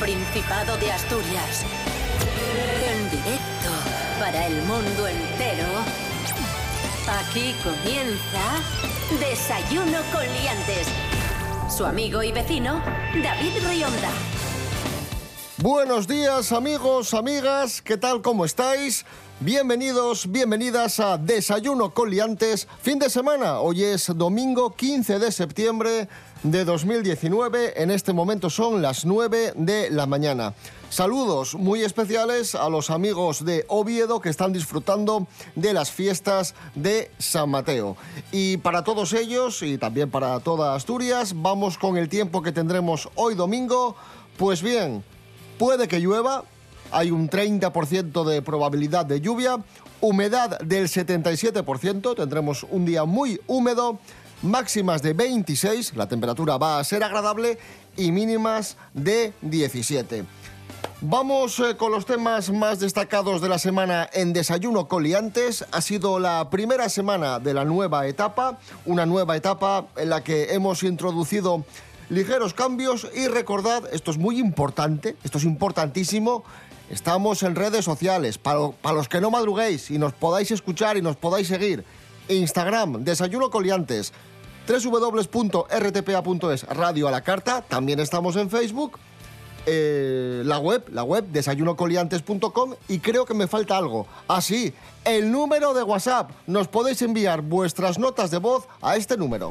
Principado de Asturias. En directo para el mundo entero. Aquí comienza Desayuno con Liantes. Su amigo y vecino, David Rionda. Buenos días amigos, amigas, ¿qué tal? ¿Cómo estáis? Bienvenidos, bienvenidas a Desayuno con Liantes, fin de semana. Hoy es domingo 15 de septiembre de 2019. En este momento son las 9 de la mañana. Saludos muy especiales a los amigos de Oviedo que están disfrutando de las fiestas de San Mateo. Y para todos ellos y también para toda Asturias, vamos con el tiempo que tendremos hoy domingo. Pues bien, puede que llueva, hay un 30% de probabilidad de lluvia, humedad del 77%, tendremos un día muy húmedo, máximas de 26, la temperatura va a ser agradable y mínimas de 17. Vamos eh, con los temas más destacados de la semana en Desayuno Coliantes. Ha sido la primera semana de la nueva etapa, una nueva etapa en la que hemos introducido ligeros cambios y recordad, esto es muy importante, esto es importantísimo, estamos en redes sociales, para, para los que no madruguéis y nos podáis escuchar y nos podáis seguir, Instagram, Desayuno Coliantes, www.rtpa.es, Radio a la Carta, también estamos en Facebook, eh, la web, la web desayunocoliantes.com y creo que me falta algo. Así, el número de WhatsApp. Nos podéis enviar vuestras notas de voz a este número.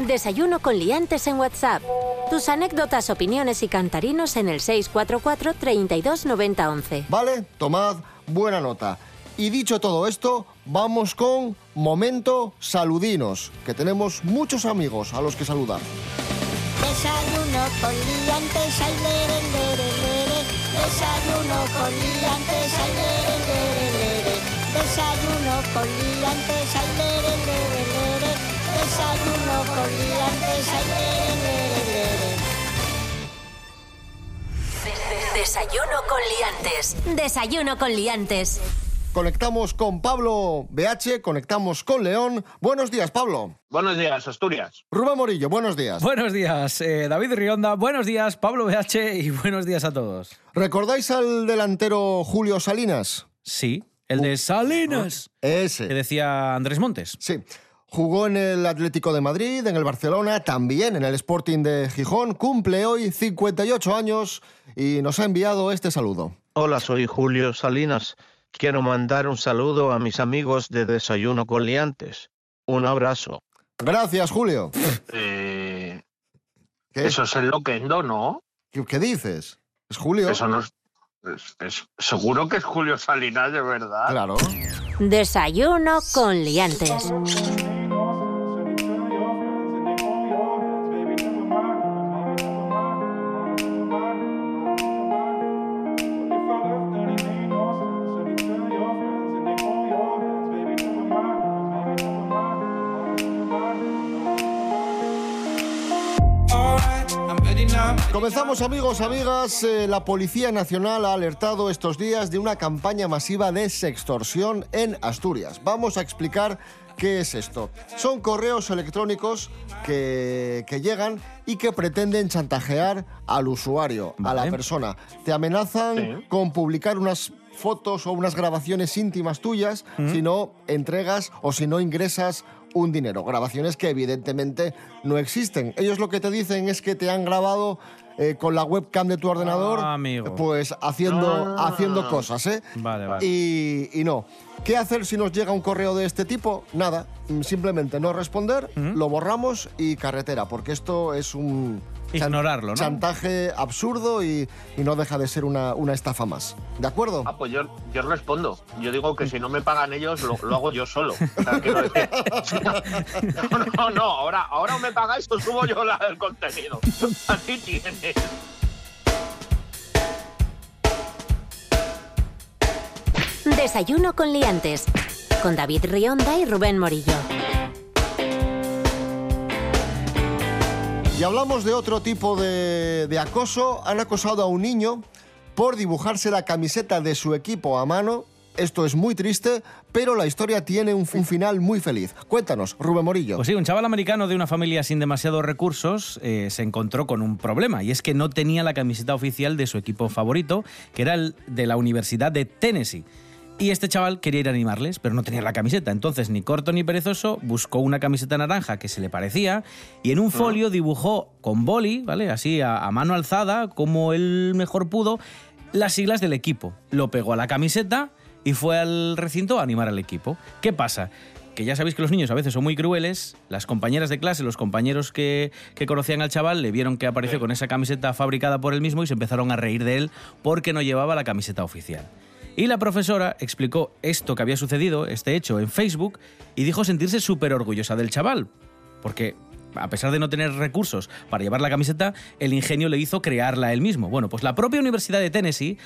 Desayuno con liantes en WhatsApp. Tus anécdotas, opiniones y cantarinos en el 644 32 90 11. Vale, tomad buena nota. Y dicho todo esto, vamos con Momento Saludinos, que tenemos muchos amigos a los que saludar. Desayuno con liantes, ay, lere, lere, lere. Desayuno con liantes, ay, lere, lere, lere. Desayuno con liantes, ay, lere, lere, lere. Desayuno con liantes, ay, lere, lere, lere. Desayuno con liantes. Desayuno con liantes. Conectamos con Pablo BH, conectamos con León. Buenos días, Pablo. Buenos días, Asturias. Rubén Morillo, buenos días. Buenos días, eh, David Rionda. Buenos días, Pablo BH. Y buenos días a todos. ¿Recordáis al delantero Julio Salinas? Sí, el de Salinas. Que Ese. decía Andrés Montes. Sí. Jugó en el Atlético de Madrid, en el Barcelona, también en el Sporting de Gijón. Cumple hoy 58 años y nos ha enviado este saludo. Hola, soy Julio Salinas. Quiero mandar un saludo a mis amigos de Desayuno con Liantes. Un abrazo. Gracias, Julio. Eh. Eso es el Loquendo, ¿no? ¿Qué, qué dices? ¿Es Julio? Eso no es, es- es- Seguro que es Julio Salinas, de verdad. Claro. Desayuno con liantes. Comenzamos amigos, amigas. Eh, la Policía Nacional ha alertado estos días de una campaña masiva de sextorsión en Asturias. Vamos a explicar qué es esto. Son correos electrónicos que, que llegan y que pretenden chantajear al usuario, a la persona. Te amenazan Sí. con publicar unas fotos o unas grabaciones íntimas tuyas si no entregas o si no ingresas un dinero. Grabaciones que evidentemente no existen. Ellos lo que te dicen es que te han grabado eh, con la webcam de tu ordenador, Ah, amigo. pues haciendo, Ah. haciendo cosas, ¿eh? Vale, vale. Y, y no. ¿Qué hacer si nos llega un correo de este tipo? Nada, simplemente no responder, lo borramos y carretera, porque esto es un Ignorarlo, ¿no? chantaje absurdo y, y no deja de ser una, una estafa más. ¿De acuerdo? Ah, pues yo, yo respondo. Yo digo que si no me pagan ellos, lo, lo hago yo solo. O sea, quiero decir- No, no, no. Ahora, ahora me pagáis, os subo yo la- el contenido. Así tienes. Desayuno con liantes. Con David Rionda y Rubén Morillo. Y hablamos de otro tipo de, acoso. Han acosado a un niño por dibujarse la camiseta de su equipo a mano esto es muy triste, pero la historia tiene un, un final muy feliz. Cuéntanos, Rubén Morillo. Pues sí, un chaval americano de una familia sin demasiados recursos eh, se encontró con un problema y es que no tenía la camiseta oficial de su equipo favorito, que era el de la Universidad de Tennessee. Y este chaval quería ir a animarles, pero no tenía la camiseta. Entonces, ni corto ni perezoso, buscó una camiseta naranja que se le parecía y en un folio dibujó con boli, ¿vale? Así a, a mano alzada, como él mejor pudo, las siglas del equipo. Lo pegó a la camiseta y fue al recinto a animar al equipo. ¿Qué pasa? Que ya sabéis que los niños a veces son muy crueles, las compañeras de clase, los compañeros que, que conocían al chaval, le vieron que apareció con esa camiseta fabricada por él mismo y se empezaron a reír de él porque no llevaba la camiseta oficial. Y la profesora explicó esto que había sucedido, este hecho, en Facebook y dijo sentirse súper orgullosa del chaval. Porque a pesar de no tener recursos para llevar la camiseta, el ingenio le hizo crearla él mismo. Bueno, pues la propia Universidad de Tennessee,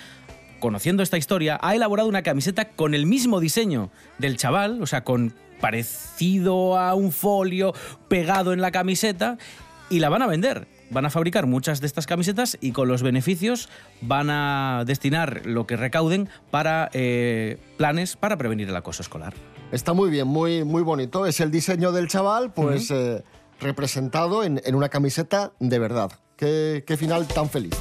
conociendo esta historia, ha elaborado una camiseta con el mismo diseño del chaval, o sea, con parecido a un folio pegado en la camiseta, y la van a vender. Van a fabricar muchas de estas camisetas y con los beneficios van a destinar lo que recauden para eh, planes para prevenir el acoso escolar. Está muy bien, muy, muy bonito. Es el diseño del chaval, pues eh, representado en, en una camiseta de verdad. Qué, qué final tan feliz.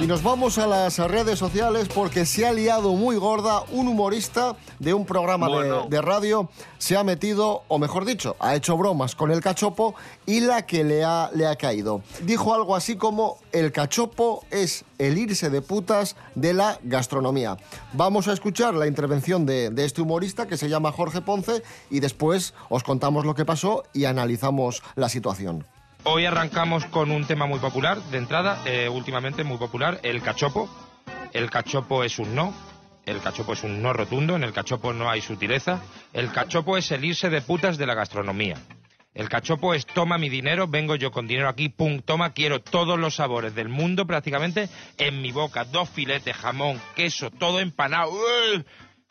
Y nos vamos a las redes sociales porque se ha liado muy gorda. Un humorista de un programa de- radio se ha metido, o mejor dicho, ha hecho bromas con el cachopo y la que le ha, le ha caído. Dijo algo así como, el cachopo es el irse de putas de la gastronomía. Vamos a escuchar la intervención de, de este humorista que se llama Jorge Ponce y después os contamos lo que pasó y analizamos la situación. Hoy arrancamos con un tema muy popular, de entrada, eh, últimamente muy popular, el cachopo. El cachopo es un no, el cachopo es un no rotundo, en el cachopo no hay sutileza. El cachopo es el irse de putas de la gastronomía. El cachopo es toma mi dinero, vengo yo con dinero aquí, pum, toma, quiero todos los sabores del mundo prácticamente en mi boca. Dos filetes, jamón, queso, todo empanado.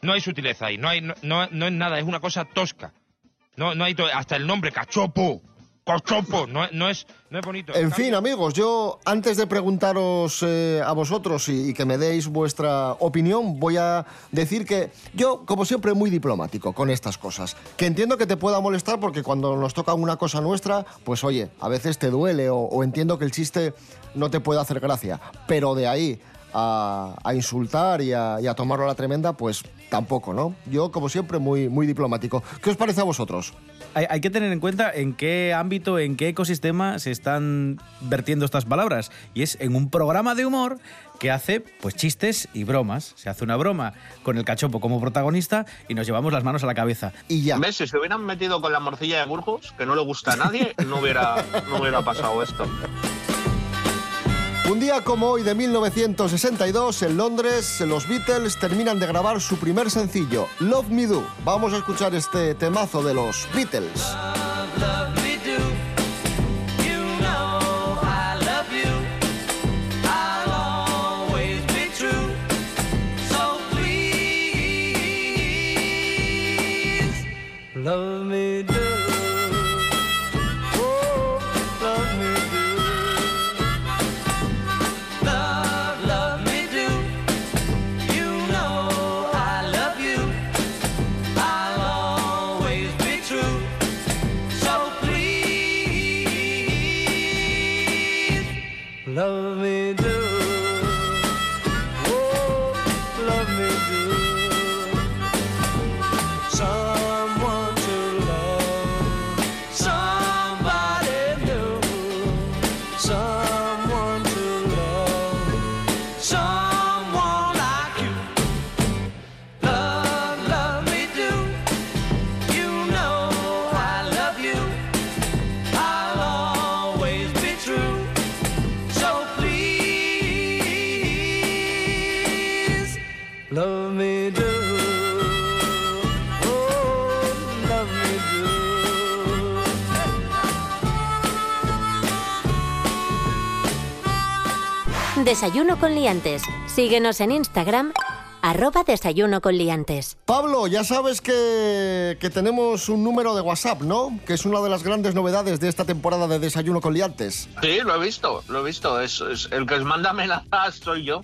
No hay sutileza ahí, no, hay, no, no, no es nada, es una cosa tosca. No, no hay hasta el nombre, cachopo. No, no es, no es bonito. En fin, amigos, yo antes de preguntaros eh, a vosotros y, y que me deis vuestra opinión, voy a decir que yo, como siempre, muy diplomático con estas cosas. Que entiendo que te pueda molestar porque cuando nos toca una cosa nuestra, pues oye, a veces te duele o, o entiendo que el chiste no te puede hacer gracia. Pero de ahí a, a insultar y a, y a tomarlo a la tremenda, pues tampoco, ¿no? Yo, como siempre, muy, muy diplomático. ¿Qué os parece a vosotros? Hay, hay que tener en cuenta en qué ámbito, en qué ecosistema se están vertiendo estas palabras. Y es en un programa de humor que hace pues chistes y bromas. Se hace una broma con el cachopo como protagonista y nos llevamos las manos a la cabeza. Y ya. ¿Ves? Si se hubieran metido con la morcilla de Burgos, que no le gusta a nadie, no hubiera, no hubiera pasado esto. Un día como hoy de 1962, en Londres, los Beatles terminan de grabar su primer sencillo, Love Me Do. Vamos a escuchar este temazo de los Beatles. Love love Desayuno con liantes. Síguenos en Instagram arroba desayuno con liantes. Pablo, ya sabes que, que tenemos un número de WhatsApp, ¿no? Que es una de las grandes novedades de esta temporada de Desayuno con Liantes. Sí, lo he visto, lo he visto. Es, es- el que os manda amenazas soy yo.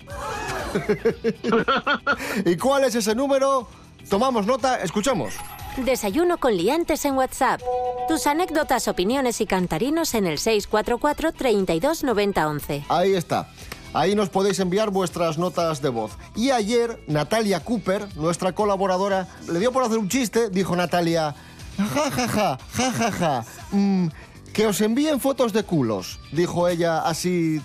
¿Y cuál es ese número? Tomamos nota, escuchamos. Desayuno con liantes en WhatsApp. Tus anécdotas, opiniones y cantarinos en el 644 32 90 11. Ahí está. Ahí nos podéis enviar vuestras notas de voz. Y ayer, Natalia Cooper, nuestra colaboradora, le dio por hacer un chiste. Dijo Natalia, ja, ja, ja, ja, ja, ja. mm, que os envíen fotos de culos. Dijo ella así,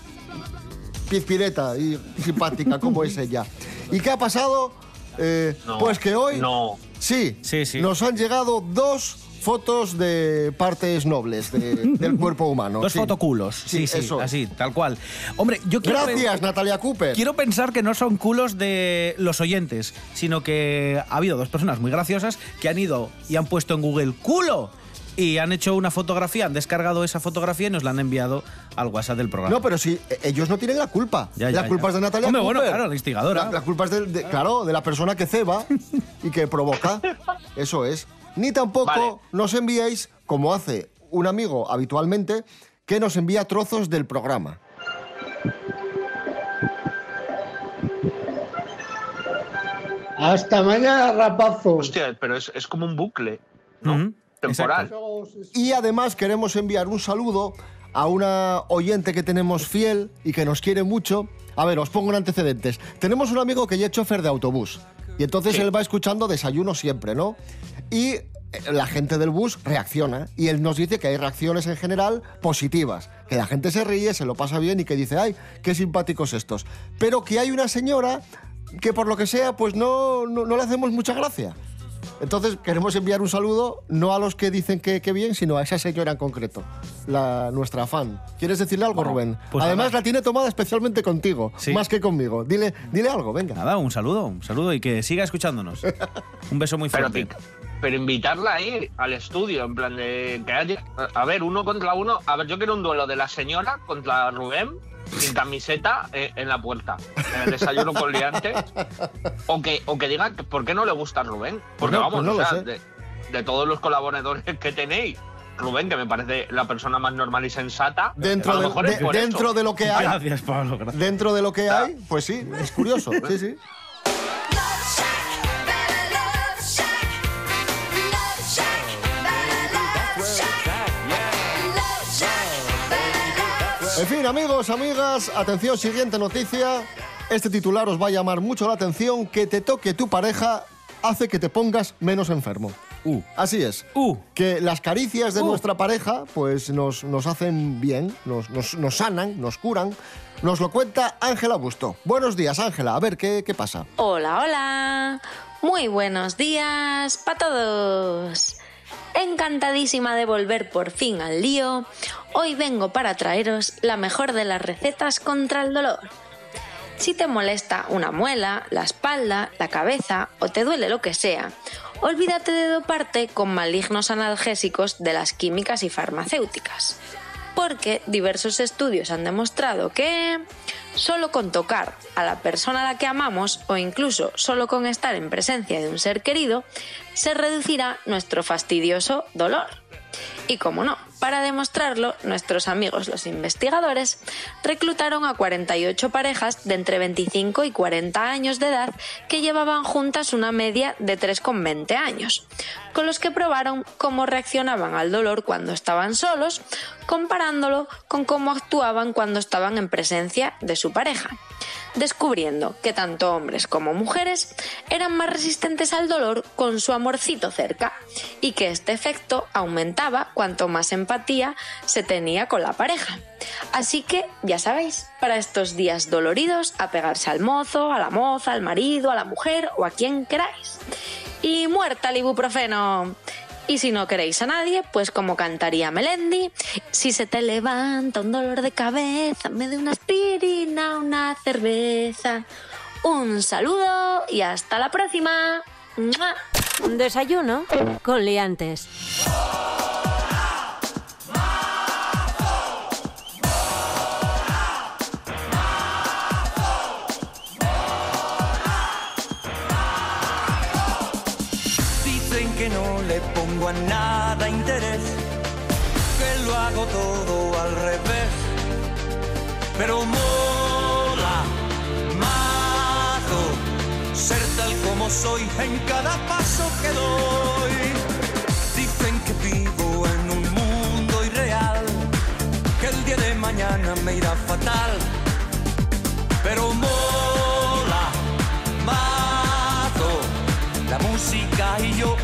pizpireta y simpática como es ella. ¿Y qué ha pasado? Eh, No, pues que hoy... No. Sí, Sí, sí. nos han llegado dos fotos de partes nobles de- del cuerpo humano. Dos sí. fotoculos. Sí, sí, eso. así, tal cual. Hombre, yo quiero... Gracias, Natalia Cooper. Quiero pensar que no son culos de los oyentes, sino que ha habido dos personas muy graciosas que han ido y han puesto en Google culo y han hecho una fotografía, han descargado esa fotografía y nos la han enviado al WhatsApp del programa. No, pero sí, e- ellos no tienen la culpa. Ya, la ya, culpa ya. es de Natalia Hombre, Cooper. bueno, claro, la instigadora. La, la culpa es de, de- claro, de la persona que ceba y que provoca. Eso es. Ni tampoco Vale. nos enviéis, como hace un amigo habitualmente, que nos envía trozos del programa. Hasta mañana, rapazos. Hostia, pero es, es como un bucle, ¿no? Temporal. exacto. Y además queremos enviar un saludo a una oyente que tenemos fiel y que nos quiere mucho. A ver, os pongo en antecedentes. Tenemos un amigo que ya es chofer de autobús. Y entonces Sí. él va escuchando desayuno siempre, ¿no? Y eh, la gente del bus reacciona. Y él nos dice que hay reacciones en general positivas. Que la gente se ríe, se lo pasa bien y que dice, ay, qué simpáticos estos. Pero que hay una señora que por lo que sea, pues no, no, no le hacemos mucha gracia. Entonces queremos enviar un saludo no a los que dicen que, que bien, sino a esa señora en concreto, la, nuestra fan. ¿Quieres decirle algo, Rubén? pues Además nada. la tiene tomada especialmente contigo, Sí. más que conmigo. Dile, dile algo, venga. Nada, un saludo, un saludo y que siga escuchándonos. Un beso muy Pero, fuerte. Pero invitarla ahí al estudio, en plan de que haya. A ver, uno contra uno. A ver, yo quiero un duelo de la señora contra Rubén, sin camiseta, eh, en la puerta, en el desayuno con liantes. O que, o que diga que por qué no le gusta a Rubén. Porque no, vamos, pues no o sea, de, de todos los colaboradores que tenéis. Rubén, que me parece la persona más normal y sensata. Dentro, de, de- dentro de lo que hay, Gracias, Pablo, gracias. dentro de lo que hay, pues sí, es curioso. Sí, sí. En fin, amigos, amigas, atención, siguiente noticia. Este titular os va a llamar mucho la atención. Que te toque tu pareja hace que te pongas menos enfermo. Uh. Así es. Uh. Que las caricias de Uh. nuestra pareja pues nos, nos hacen bien, nos, nos- nos sanan, nos curan. Nos lo cuenta Ángela Busto. Buenos días, Ángela. A ver, ¿qué, qué pasa? Hola, hola. Muy buenos días para todos. Encantadísima de volver por fin al lío. Hoy vengo para traeros la mejor de las recetas contra el dolor. Si te molesta una muela, la espalda, la cabeza o te duele lo que sea, olvídate de doparte con malignos analgésicos de las químicas y farmacéuticas. Porque diversos estudios han demostrado que solo con tocar a la persona a la que amamos o incluso solo con estar en presencia de un ser querido, se reducirá nuestro fastidioso dolor. Y como no, para demostrarlo, nuestros amigos los investigadores reclutaron a 48 parejas de entre 25 y 40 años de edad que llevaban juntas una media de 3,20 años, con los que probaron cómo reaccionaban al dolor cuando estaban solos, comparándolo con cómo actuaban cuando estaban en presencia de su pareja descubriendo que tanto hombres como mujeres eran más resistentes al dolor con su amorcito cerca y que este efecto aumentaba cuanto más empatía se tenía con la pareja. Así que, ya sabéis, para estos días doloridos, a pegarse al mozo, a la moza, al marido, a la mujer o a quien queráis. Y muerta el ibuprofeno. Y si no queréis a nadie, pues como cantaría Melendi, si se te levanta un dolor de cabeza, me de una aspirina, una cerveza. Un saludo y hasta la próxima. Desayuno con liantes. Que no le pongo a nada interés, que lo hago todo al revés. Pero mola mazo ser tal como soy en cada paso que doy. Dicen que vivo en un mundo irreal, que el día de mañana me irá fatal. Pero mola mazo la música y yo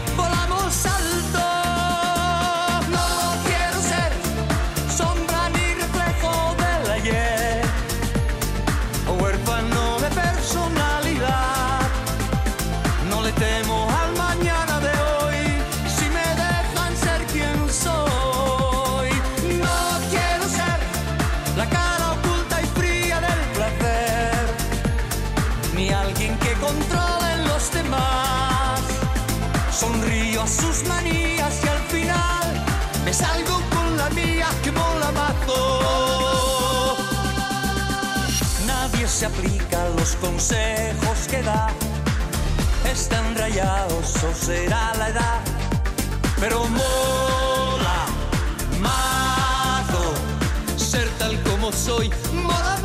se aplica los consejos que da. Están rayados o será la edad. Pero mola mazo ser tal como soy. Mola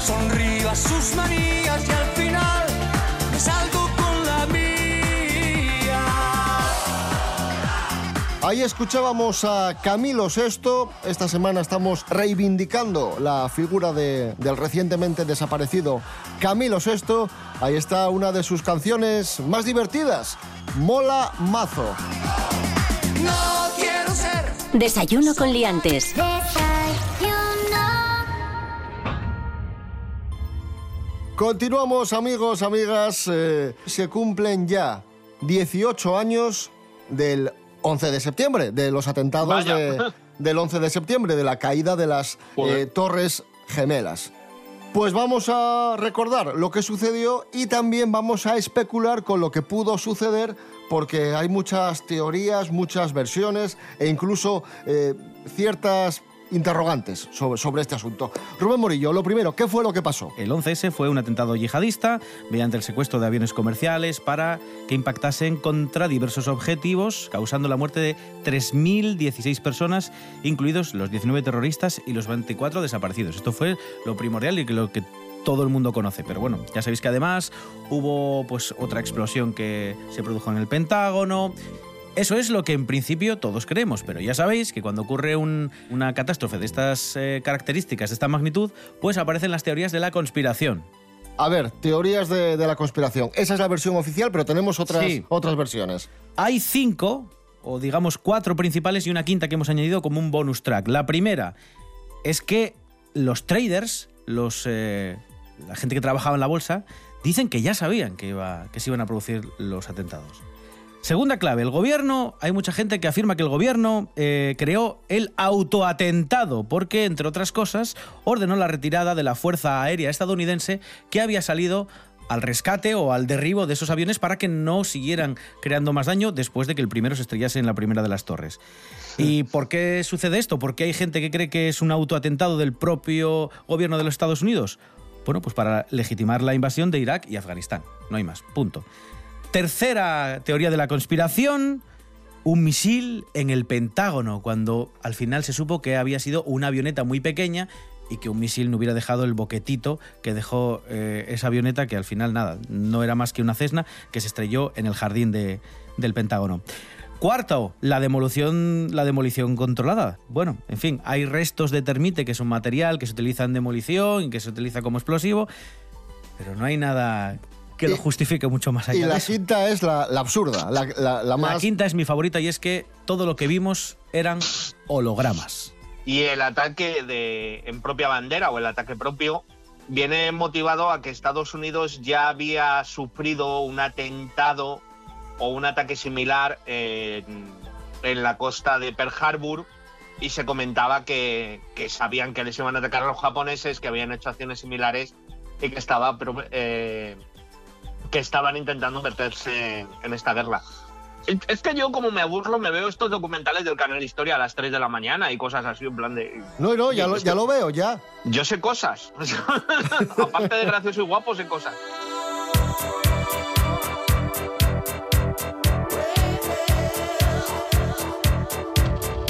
Sonrío a sus manías y al final me salgo con la mía. Ahí escuchábamos a Camilo VI. Esta semana estamos reivindicando la figura de- del recientemente desaparecido Camilo VI. Ahí está una de sus canciones más divertidas, Mola Mazo. No quiero ser Desayuno con liantes. Continuamos amigos, amigas. eh, se cumplen ya 18 años del 11 de septiembre, de los atentados de- del 11 de septiembre, de la caída de las eh, Torres Gemelas. Pues vamos a recordar lo que sucedió y también vamos a especular con lo que pudo suceder porque hay muchas teorías, muchas versiones e incluso eh, ciertas interrogantes sobre, sobre este asunto. Rubén Morillo, lo primero, ¿qué fue lo que pasó? El 11S fue un atentado yihadista mediante el secuestro de aviones comerciales para que impactasen contra diversos objetivos, causando la muerte de 3.016 personas, incluidos los 19 terroristas y los 24 desaparecidos. Esto fue lo primordial y lo que todo el mundo conoce. Pero bueno, ya sabéis que además hubo pues otra explosión que se produjo en el Pentágono. Eso es lo que en principio todos creemos, pero ya sabéis que cuando ocurre un- una catástrofe de estas eh, características, de esta magnitud, pues aparecen las teorías de la conspiración. A ver, teorías de, de la conspiración. Esa es la versión oficial, pero tenemos otras, Sí. otras versiones. Hay cinco, o digamos cuatro principales y una quinta que hemos añadido como un bonus track. La primera es que los traders, los, eh, la gente que trabajaba en la bolsa, dicen que ya sabían que, iba, que se iban a producir los atentados. Segunda clave, el gobierno, hay mucha gente que afirma que el gobierno eh, creó el autoatentado porque, entre otras cosas, ordenó la retirada de la Fuerza Aérea estadounidense que había salido al rescate o al derribo de esos aviones para que no siguieran creando más daño después de que el primero se estrellase en la primera de las torres. ¿Y por qué sucede esto? ¿Por qué hay gente que cree que es un autoatentado del propio gobierno de los Estados Unidos? Bueno, pues para legitimar la invasión de Irak y Afganistán. No hay más. Punto. Tercera teoría de la conspiración, un misil en el Pentágono, cuando al final se supo que había sido una avioneta muy pequeña y que un misil no hubiera dejado el boquetito que dejó eh, esa avioneta, que al final nada, no era más que una Cessna que se estrelló en el jardín de- del Pentágono. Cuarto, la demolición, la demolición controlada. Bueno, en fin, hay restos de termite que son material que se utiliza en demolición y que se utiliza como explosivo, pero no hay nada que lo justifique mucho más allá Y de la eso. quinta es la, la absurda, la, la- la más... La quinta es mi favorita y es que todo lo que vimos eran hologramas. Y el ataque de, en propia bandera o el ataque propio viene motivado a que Estados Unidos ya había sufrido un atentado o un ataque similar en, en la costa de Pearl Harbor y se comentaba que, que sabían que les iban a atacar a los japoneses, que habían hecho acciones similares y que estaba eh, que estaban intentando meterse en esta guerra. Es- que yo como me aburro me veo estos documentales del canal Historia a las 3 de la mañana y cosas así en plan de... No, no, ya lo, ya lo veo, ya. Yo sé cosas. Aparte de gracioso y guapo, sé cosas.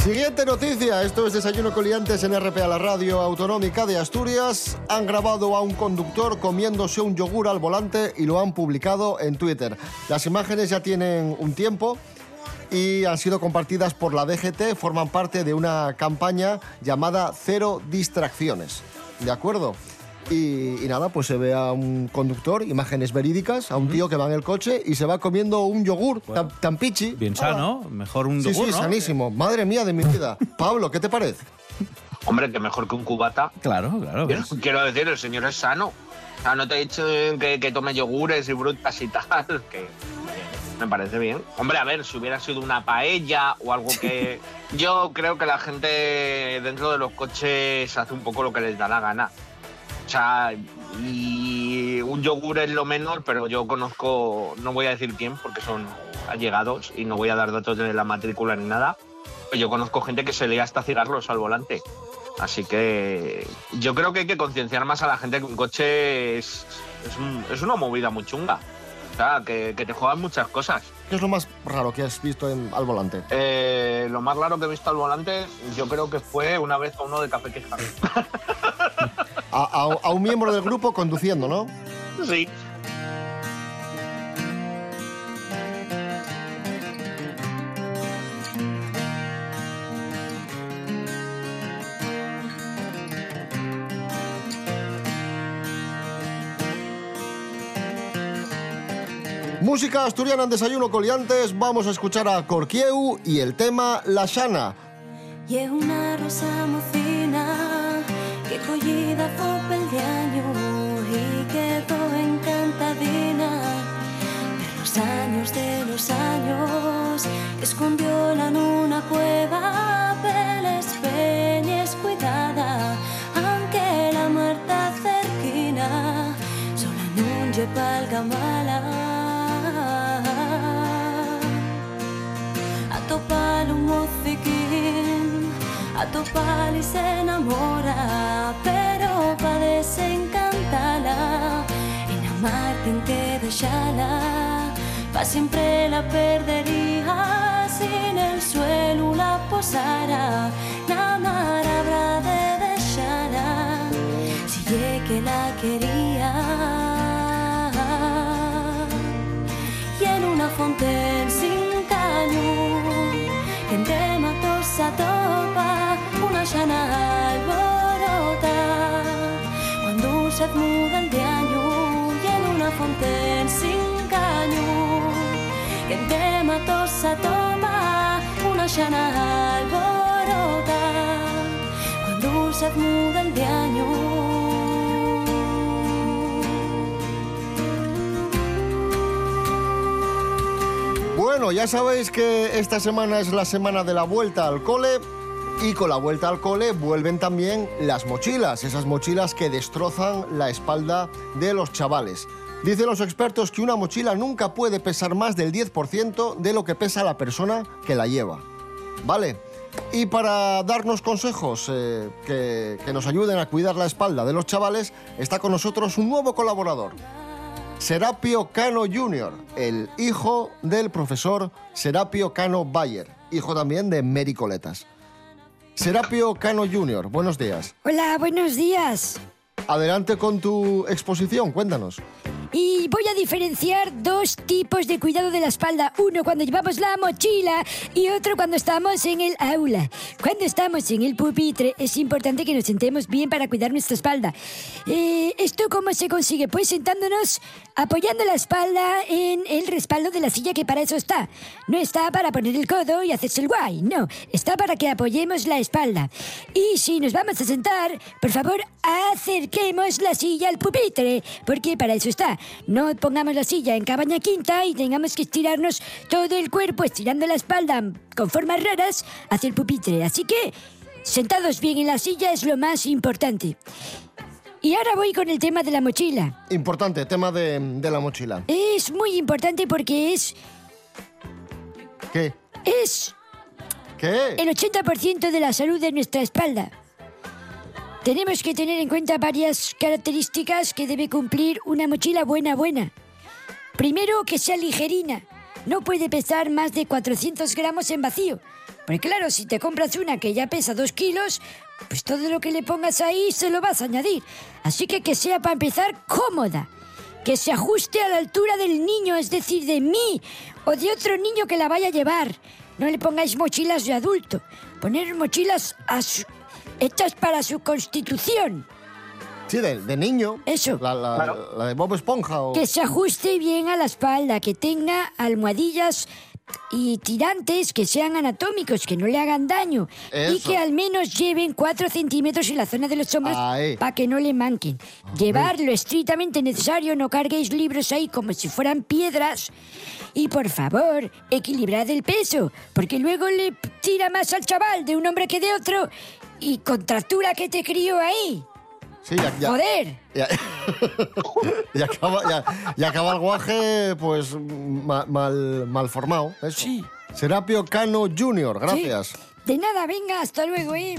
Siguiente noticia, esto es Desayuno Coliantes en RPA, la radio autonómica de Asturias. Han grabado a un conductor comiéndose un yogur al volante y lo han publicado en Twitter. Las imágenes ya tienen un tiempo y han sido compartidas por la DGT, forman parte de una campaña llamada Cero Distracciones. ¿De acuerdo? Y, y nada, pues se ve a un conductor, imágenes verídicas, a un tío que va en el coche y se va comiendo un yogur tan, tan pichi. Bien sano, mejor un Sí, yogur, sí, ¿no? sanísimo. Madre mía de mi vida. Pablo, ¿qué te parece? Hombre, que mejor que un cubata. Claro, claro. Quiero decir, el señor es sano. O sea, no te he dicho que, que tome yogures y frutas y tal, que me parece bien. Hombre, a ver, si hubiera sido una paella o algo que... Yo creo que la gente dentro de los coches hace un poco lo que les da la gana. O sea, y un yogur es lo menor, pero yo conozco, no voy a decir quién porque son allegados y no voy a dar datos de la matrícula ni nada. Pero yo conozco gente que se lee hasta cigarros al volante. Así que yo creo que hay que concienciar más a la gente que un coche es, es, un- es una movida muy chunga. O sea, que, que te juegan muchas cosas. ¿Qué es lo más raro que has visto en- al volante? Eh, lo más raro que he visto al volante, yo creo que fue una vez a uno de Café Queja. A, a- a un miembro del grupo conduciendo, ¿no? sí. Música asturiana en Desayuno Coliantes. Vamos a escuchar a Corquieu y el tema La Xana. Y es una rosa mocina que collida fue pel de año y quedó encantadina de los años de los años escondióla en una cueva peles peñes cuidada aunque la muerta cerquina sola nun lle valga mala a topar y se enamora, pero pa desencantarla, en amarte en que dejarla, pa siempre la perdería, si en el suelo la posara, la mar habrá de dejarla, si ye que la quería. Y en una fonten en de matos a topa una llana alborota muda el de Bueno, ya sabéis que esta semana es la semana de la vuelta al cole y con la vuelta al cole vuelven también las mochilas, esas mochilas que destrozan la espalda de los chavales. Dicen los expertos que una mochila nunca puede pesar más del 10% de lo que pesa la persona que la lleva. ¿Vale? Y para darnos consejos eh, que, que nos ayuden a cuidar la espalda de los chavales, está con nosotros un nuevo colaborador. Serapio Cano Jr., el hijo del profesor Serapio Cano Bayer, hijo también de Mary Coletas. Serapio Cano Jr., buenos días. Hola, buenos días. Adelante con tu exposición, cuéntanos. Y voy a diferenciar dos tipos de cuidado de la espalda. Uno cuando llevamos la mochila y otro cuando estamos en el aula. Cuando estamos en el pupitre es importante que nos sentemos bien para cuidar nuestra espalda. Eh, ¿Esto cómo se consigue? Pues sentándonos apoyando la espalda en el respaldo de la silla que para eso está. No está para poner el codo y hacerse el guay, no. Está para que apoyemos la espalda. Y si nos vamos a sentar, por favor, acerquemos la silla al pupitre, porque para eso está. No pongamos la silla en cabaña quinta y tengamos que estirarnos todo el cuerpo, estirando la espalda con formas raras hacia el pupitre. Así que, sentados bien en la silla es lo más importante. Y ahora voy con el tema de la mochila. Importante, tema de, de la mochila. Es muy importante porque es... ¿Qué? Es ¿Qué? el 80% de la salud de nuestra espalda. Tenemos que tener en cuenta varias características que debe cumplir una mochila buena buena. Primero, que sea ligerina. No puede pesar más de 400 gramos en vacío. Porque claro, si te compras una que ya pesa 2 kilos, pues todo lo que le pongas ahí se lo vas a añadir. Así que que sea para empezar cómoda. Que se ajuste a la altura del niño, es decir, de mí o de otro niño que la vaya a llevar. No le pongáis mochilas de adulto. Poner mochilas a su- hechas para su constitución. Sí, de, de niño. Eso. La, la- la de Bob Esponja o... Que se ajuste bien a la espalda, que tenga almohadillas y tirantes que sean anatómicos, que no le hagan daño. Y que al menos lleven 4 centímetros en la zona de los hombros para que no le manquen. Llevar lo estrictamente necesario, no carguéis libros ahí como si fueran piedras. Y por favor, equilibrad el peso, porque luego le tira más al chaval de un hombre que de otro y contractura que te crió ahí. Sí, ya, ya- Joder. ya- y, acaba, ya- y acaba el guaje, pues, ma- mal, mal formado. Eso. Sí. Serapio Cano Jr., gracias. Sí. De nada, venga, hasta luego, ¿eh?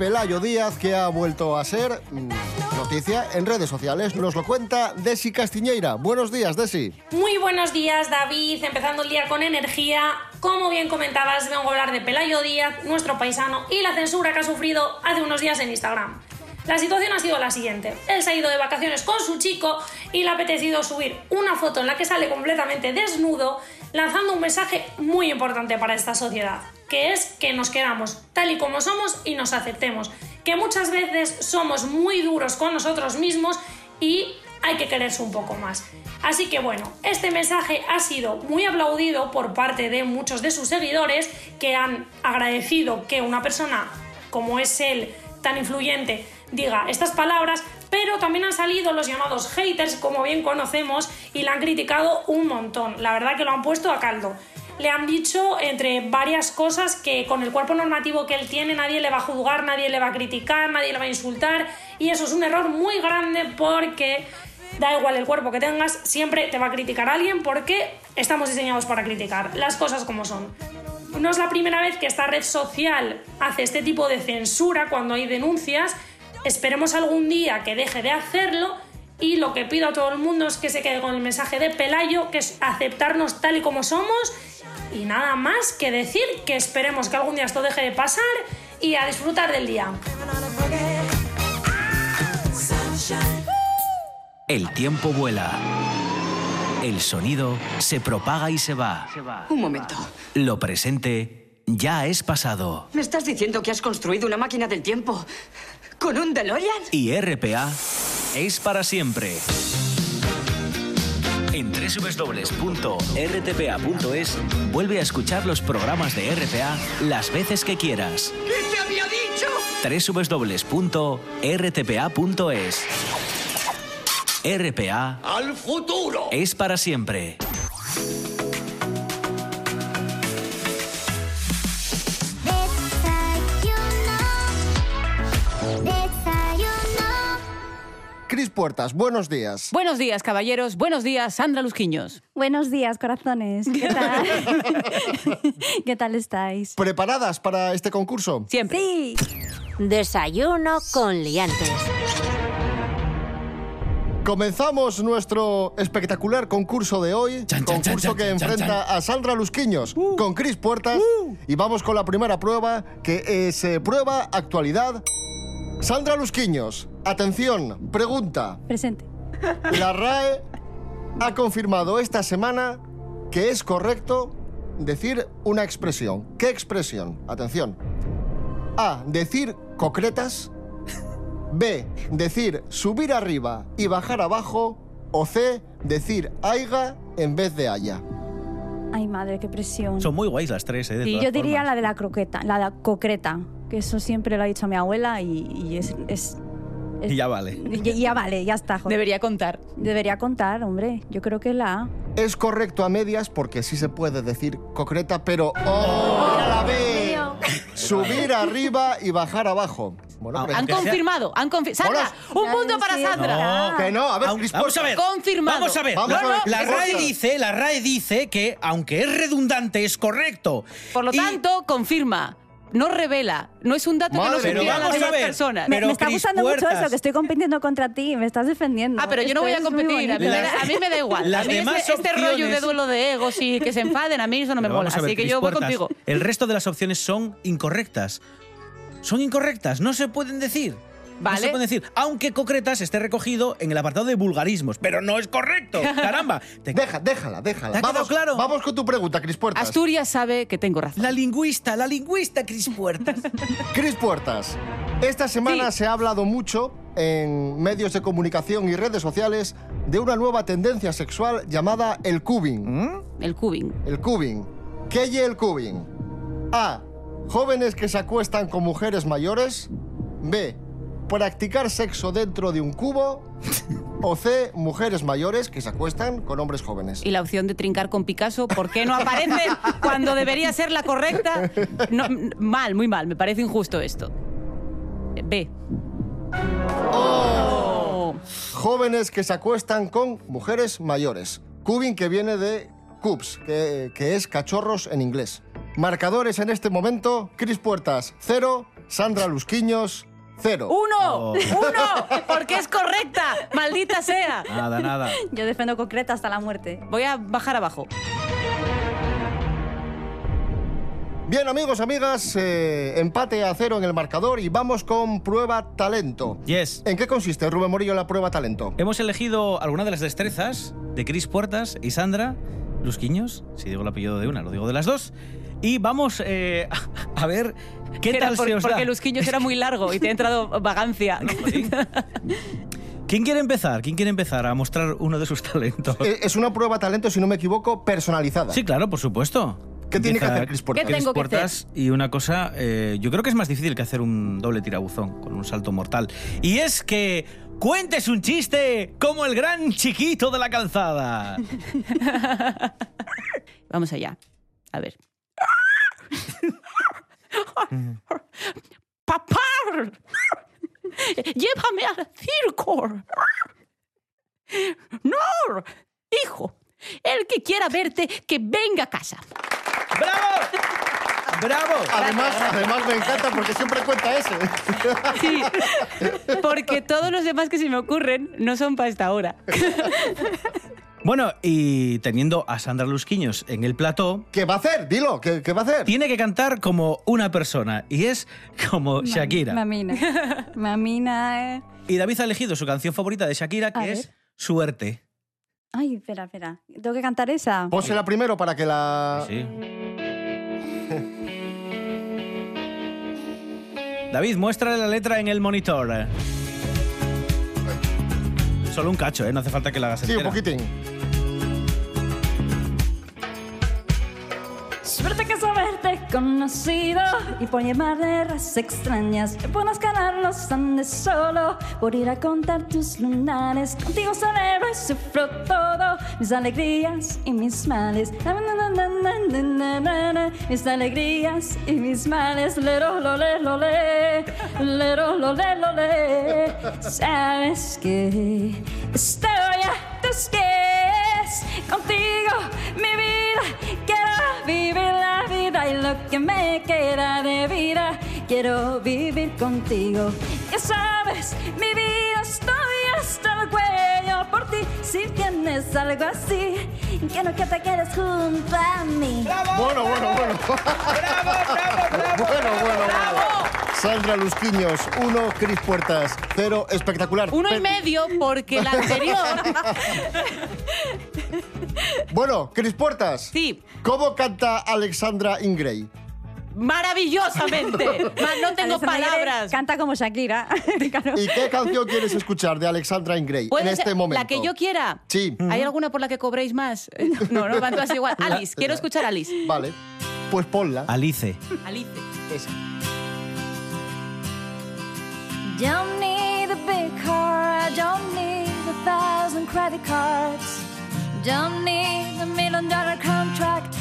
Pelayo Díaz, que ha vuelto a ser mm, noticia en redes sociales. Nos lo cuenta Desi Castiñeira. Buenos días, Desi. Muy buenos días, David. Empezando el día con energía. Como bien comentabas, vengo a hablar de Pelayo Díaz, nuestro paisano, y la censura que ha sufrido hace unos días en Instagram. La situación ha sido la siguiente. Él se ha ido de vacaciones con su chico y le ha apetecido subir una foto en la que sale completamente desnudo, lanzando un mensaje muy importante para esta sociedad, que es que nos queramos tal y como somos y nos aceptemos, que muchas veces somos muy duros con nosotros mismos y hay que quererse un poco más. Así que bueno, este mensaje ha sido muy aplaudido por parte de muchos de sus seguidores que han agradecido que una persona como es él, tan influyente, diga estas palabras, pero también han salido los llamados haters, como bien conocemos, y la han criticado un montón. La verdad que lo han puesto a caldo. Le han dicho entre varias cosas que con el cuerpo normativo que él tiene nadie le va a juzgar, nadie le va a criticar, nadie le va a insultar, y eso es un error muy grande porque da igual el cuerpo que tengas, siempre te va a criticar alguien porque estamos diseñados para criticar las cosas como son. No es la primera vez que esta red social hace este tipo de censura cuando hay denuncias. Esperemos algún día que deje de hacerlo y lo que pido a todo el mundo es que se quede con el mensaje de Pelayo, que es aceptarnos tal y como somos y nada más que decir que esperemos que algún día esto deje de pasar y a disfrutar del día. El tiempo vuela. El sonido se propaga y se va. Un momento. Lo presente ya es pasado. ¿Me estás diciendo que has construido una máquina del tiempo con un DeLorean? Y RPA es para siempre. En www.rtpa.es vuelve a escuchar los programas de RPA las veces que quieras. ¿Qué te había dicho? www.rtpa.es RPA ¡Al futuro! es para siempre. Cris Puertas, buenos días. Buenos días, caballeros. Buenos días, Sandra Lusquiños. Buenos días, corazones. ¿Qué tal? ¿Qué tal estáis? ¿Preparadas para este concurso? Siempre. Sí. Desayuno con liantes. Comenzamos nuestro espectacular concurso de hoy. Chan, chan, concurso chan, que chan, chan, enfrenta a Sandra Lusquiños Uh. con Cris Puertas. Y vamos con la primera prueba, que es eh, prueba actualidad Sandra Lusquiños, atención, pregunta. Presente. La RAE ha confirmado esta semana que es correcto decir una expresión. ¿Qué expresión? Atención. A. Decir concretas. B. Decir subir arriba y bajar abajo. O C. Decir aiga en vez de haya. Ay, madre, qué presión. Son muy guays las tres, ¿eh? de Sí, yo diría formas. la de la croqueta, la de la concreta, que eso siempre lo ha dicho mi abuela y, y es, es- es- Y ya vale. y- ya vale, ya está. joder. Debería contar. Debería contar, hombre. Yo creo que la A. Es correcto a medias porque sí se puede decir concreta, pero ¡oh! La B. Subir arriba y bajar abajo. Bueno, pero Han confirmado, han confirmado. Sandra, un punto para Sandra. No, que no. A ver, Aun- Cris vamos a ver. Confirmado. Vamos a ver. Vamos la, a ver, la Cris RAE dice, la RAE dice que aunque es redundante es correcto. Por lo Y- tanto, confirma. No revela. No es un dato que no Madre se Pero envía a vamos las demás ver, personas. Me, Pero, me está gustando mucho eso, que estoy compitiendo contra ti y me estás defendiendo. Ah, pero yo no voy a competir. A mí, me da, a mí me da igual. Las a mí demás este, este rollo de opciones- duelo de egos y que se enfaden, a mí eso no me Pero mola. ver, Así que yo voy contigo. El resto de las opciones son incorrectas. Son incorrectas, no se pueden decir. No Vale. se pueden decir, aunque concretas esté recogido en el apartado de vulgarismos, pero no es correcto. Caramba. Te- Deja, déjala, déjala. ¿Te ha quedado vamos, claro? vamos con tu pregunta, Cris Puertas. Asturias sabe que tengo razón. La lingüista, la lingüista, Cris Puertas. Cris Puertas. Esta semana Sí. se ha hablado mucho en medios de comunicación y redes sociales de una nueva tendencia sexual llamada el cubing. El cubing. El cubing. ¿Qué es el cubing? A. Jóvenes que se acuestan con mujeres mayores. B. Practicar sexo dentro de un cubo. O C. Mujeres mayores que se acuestan con hombres jóvenes. Y la opción de trincar con Picasso, ¿por qué no aparece cuando debería ser la correcta? No, mal, muy mal. Me parece injusto esto. B. Oh. Jóvenes que se acuestan con mujeres mayores. Cubing que viene de cubs, que, que es cachorros en inglés. Marcadores en este momento, Cris Puertas, cero, Sandra Lusquiños, cero. ¡Uno! Oh. ¡Uno! Porque es correcta. ¡Maldita sea! Nada, nada. Yo defiendo concreta hasta la muerte. Voy a bajar abajo. Bien amigos, amigas, eh, empate a cero en el marcador y vamos con prueba talento. Yes. ¿En qué consiste, Rubén Morillo, la prueba talento? Hemos elegido algunas de las destrezas de Cris Puertas y Sandra Lusquiños, si digo el apellido de una, lo digo de las dos. Y vamos eh, a ver qué Era tal por- se os da. porque Lusquiños era muy largo y te ha entrado vagancia. ¿Quién quiere empezar? ¿Quién quiere empezar a mostrar uno de sus talentos? Eh, es una prueba talento, si no me equivoco, personalizada. Sí, claro, por supuesto. ¿Qué tiene que hacer Cris Puertas? ¿Qué tengo que Puertas y una cosa, eh, yo creo que es más difícil que hacer un doble tirabuzón con un salto mortal. Y es que cuentes un chiste como el gran chiquito de la calzada. Vamos allá. A ver. ¡Papá! ¡Llévame al circo! ¡No! ¡Hijo! El que quiera verte, que venga a casa. ¡Bravo! ¡Bravo! Además, además me encanta porque siempre cuenta ese. Sí, porque todos los demás que se me ocurren no son para esta hora. Bueno, y teniendo a Sandra Lusquiños en el plató, ¿Qué va a hacer? Dilo, ¿qué, qué va a hacer? tiene que cantar como una persona y es como Shakira. Mamina. Mamina. eh. Y David ha elegido su canción favorita de Shakira, que es Suerte. Ay, espera, espera. ¿Tengo que cantar esa? Pónsela primero para que la... Sí. David, muéstrale la letra en el monitor. Solo un cacho, ¿eh? No hace falta que la hagas Sí, un poquitín. Suerte que es haberte conocido y por tierras extrañas puedas escalar los Andes solo por ir a contar tus lunares. Contigo celebro y sufro todo, mis alegrías y mis males. Mis alegrías y mis males. Lero, lo, le, lo, le. Lero, lo, le, lo, le. Sabes que estoy a tus pies contigo, mi vida. Quiero vivir y lo que me queda de vida. Quiero vivir contigo. Ya sabes, mi vida estoy hasta el cuello por ti. Si tienes algo así, quiero que te quedes junto a mí. Bueno, bueno, bueno. ¡Bravo, bravo, bravo! Bueno, bueno, bueno. Sandra Lusquiños, 1, Cris Puertas, 0, espectacular. Uno y medio porque la anterior... Bueno, Cris Puertas. Sí. ¿Cómo canta Alexandra Ingray? Maravillosamente. Ma- No tengo palabras. Canta como Shakira. Claro. ¿Y qué canción quieres escuchar de Alexandra Ingray en ¿Puede este ser momento? La que yo quiera. Sí. ¿Hay alguna por la que cobréis más? No, no, entonces igual. Alice, quiero escuchar a Alice. Vale, pues ponla. Alice. Alice. Esa. Don't need a big car, I don't need a thousand credit cards. Don't need a million dollar contract.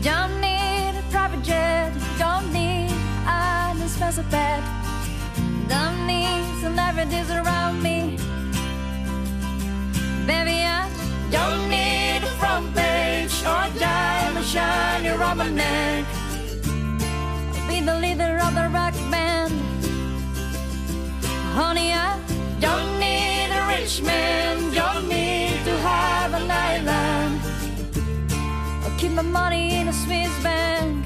Don't need a private jet, don't need an expensive bed. Don't need celebrities around me. Baby, I don't need a front page or a diamond shiny around my neck I'll be the leader of the rock band. Honey, I rich man, don't need to have an island. I'll keep my money in a Swiss bank.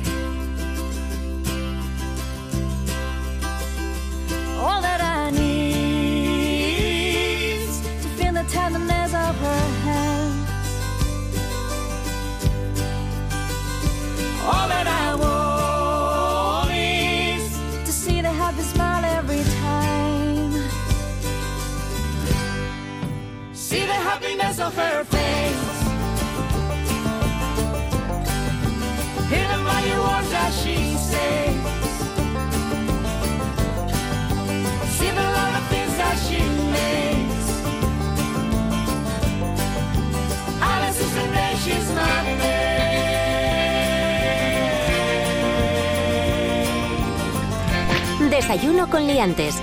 Desayuno con liantes.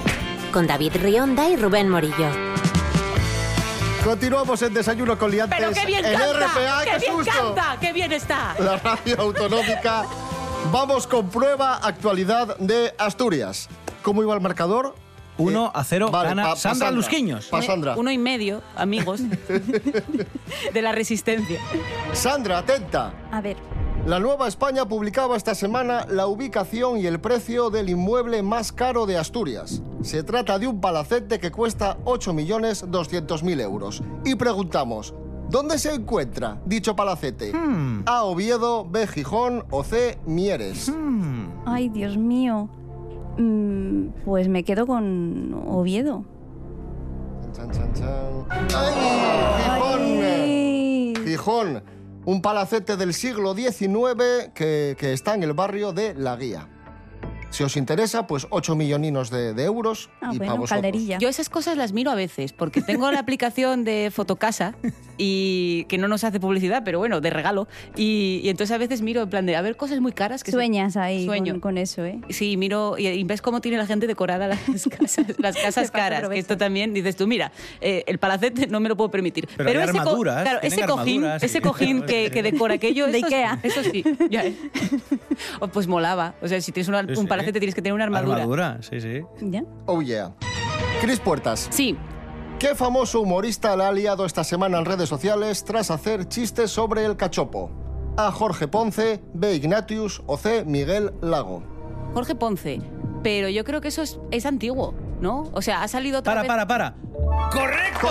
Con David Rionda y Rubén Morillo. Continuamos en Desayuno con Liantes Pero qué bien en canta. RPA, ¡Qué ¡qué bien susto! canta! ¡Qué bien está! La radio autonómica. Vamos con prueba actualidad de Asturias. ¿Cómo iba el marcador? 1 a 0 Vale, gana pa- pa Sandra Sandra. Lusquiños. Pa Sandra. Uno y medio, amigos, de la resistencia. Sandra, atenta. A ver. La Nueva España publicaba esta semana la ubicación y el precio del inmueble más caro de Asturias. Se trata de un palacete que cuesta 8.200.000 euros. Y preguntamos, ¿dónde se encuentra dicho palacete? A. Oviedo, B. Gijón o C. Mieres. Ay, Dios mío. Mm, pues me quedo con Oviedo. Chan, chan, chan. ¡Ay! Gijón. Gijón. Un palacete del siglo XIX que, está en el barrio de La Guía. Si os interesa, pues 8 milloninos de, de euros Ah, y bueno, para vosotros. calderilla. Yo esas cosas las miro a veces, porque tengo la aplicación de Fotocasa y que no nos hace publicidad, pero bueno, de regalo. Y, y entonces a veces miro en plan de a ver cosas muy caras que se- Sueñas ahí Sueño. con, con eso, ¿eh? Sí, miro y, y ves cómo tiene la gente decorada las casas, las casas caras. Que esto también dices tú, mira, eh, el palacete no me lo puedo permitir. Pero hay ese, co- armaduras, claro, ese cojín, ese cojín que, que decora aquello, De eso, Ikea. eso sí, ya, ¿eh? Oh, pues molaba. O sea, si tienes una- Sí, un sí. Palacete tienes que tener una armadura. Armadura, sí, sí. ¿Ya? Oh yeah. Cris Puertas. Sí. ¿Qué famoso humorista la ha liado esta semana en redes sociales tras hacer chistes sobre el cachopo? A. Jorge Ponce, B. Ignatius o C. Miguel Lago. Jorge Ponce. Pero yo creo que eso es, es antiguo, ¿no? O sea, ha salido otra Para, vez- para, para. ¡Correcto!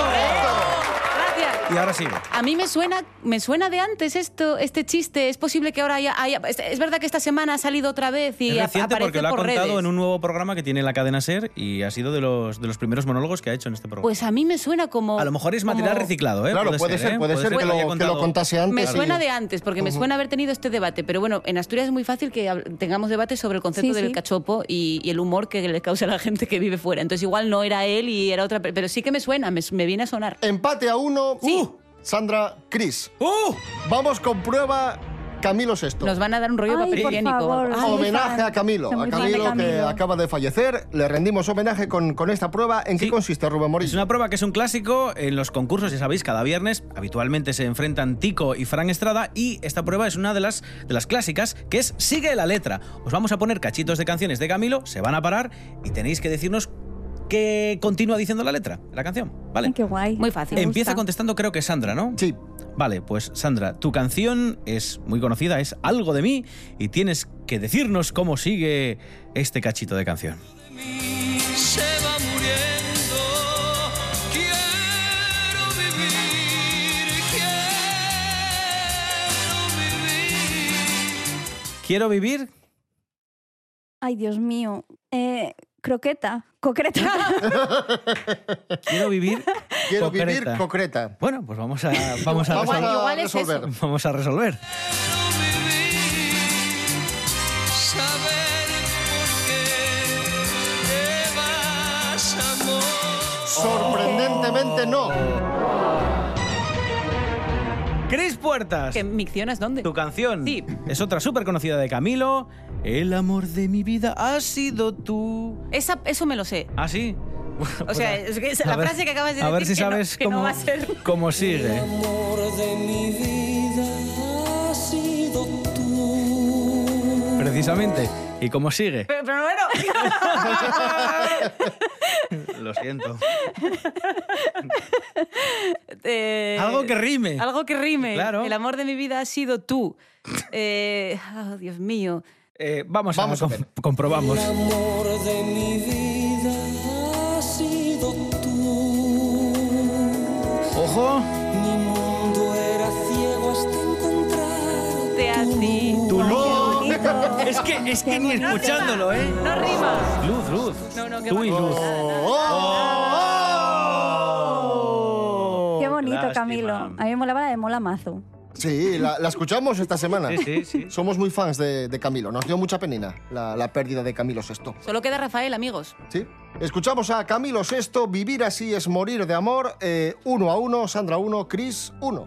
Gracias. Y ahora sigue. A mí me suena, me suena de antes esto, este chiste. Es posible que ahora haya, haya- es, es verdad que esta semana ha salido otra vez y Es reciente aparece porque lo ha por contado redes. en un nuevo programa que tiene la cadena SER y ha sido de los, de los primeros monólogos que ha hecho en este programa. Pues a mí me suena como. a lo mejor es material como- reciclado, ¿eh? Claro, puede ser, ¿eh? puede ser que lo- que lo contado- contase antes. Me Sí. suena de antes, porque me suena haber tenido este debate. Pero bueno, en Asturias es muy fácil que tengamos debate sobre el concepto Sí, del sí. cachopo y, y el humor que le causa a la gente que vive fuera. Entonces igual no era él y era otra, pe- pero sí que me suena, me, me viene a sonar. Empate a uno. Sí. Uh, Sandra, Cris. ¡Uh! Vamos con prueba Camilo VI. Nos van a dar un rollo de papel higiénico. homenaje a Camilo, a Camilo, que acaba de fallecer. Le rendimos homenaje con, con esta prueba. ¿En qué consiste, Rubén Es Morillo? una prueba que es un clásico en los concursos, ya sabéis, cada viernes habitualmente se enfrentan Tico y Fran Estrada y esta prueba es una de las, de las clásicas que es Sigue la letra. Os vamos a poner cachitos de canciones de Camilo, se van a parar y tenéis que decirnos qué continúa diciendo la letra, la canción, ¿vale? Ay, qué guay. Muy fácil. Me Empieza gusta. contestando creo que Sandra, ¿no? Sí. Vale, pues Sandra, tu canción es muy conocida, es Algo de mí, y tienes que decirnos cómo sigue este cachito de canción. se va muriendo. Quiero vivir, quiero vivir. Quiero vivir. Ay, Dios mío. Eh, croqueta. Concreta. Quiero vivir. Quiero vivir concreta. Bueno, pues vamos a, vamos a, Vamos a resol- Igual es resolver. eso. Vamos a resolver. Sorprendentemente no. Cris Puertas. ¿Que ¿Miccionas dónde? Tu canción Sí. es otra súper conocida de Camilo. El amor de mi vida ha sido tú. Esa, eso me lo sé. ¿Ah, sí? O sea, es que es A la ver- frase que acabas de A decir ver si que no- sabes que no, cómo, va a ser. cómo sigue. amor de mi vida ha sido tú. Precisamente. ¿Y cómo sigue? Pero, pero bueno. Lo siento. Eh, Algo que rime. Algo que rime. Claro. El amor de mi vida ha sido tú. Eh, oh, Dios mío. Eh, vamos, Vamos a, a com- ver. comprobamos. El amor de mi vida ha sido tú. Ojo. Mi mundo era ciego hasta encontrarte a ti. Tu luz. Es que, es que ni escuchándolo, ¿eh? No rima. Luz, luz. No, no, qué Tú y luz. Qué bonito, Lástima. Camilo. A mí me molaba la de Mola Mazo. Sí, la, la escuchamos esta semana. Sí, sí, sí. Somos muy fans de, de Camilo. Nos dio mucha penina la, la pérdida de Camilo VI. Solo queda Rafael, amigos. ¿Sí? Escuchamos a Camilo VI, Vivir así es morir de amor, eh, uno a uno, Sandra 1, Chris 1.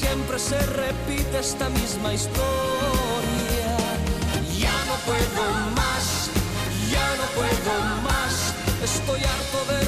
Siempre se repite esta misma historia. Ya no puedo más, ya no puedo más. Estoy harto de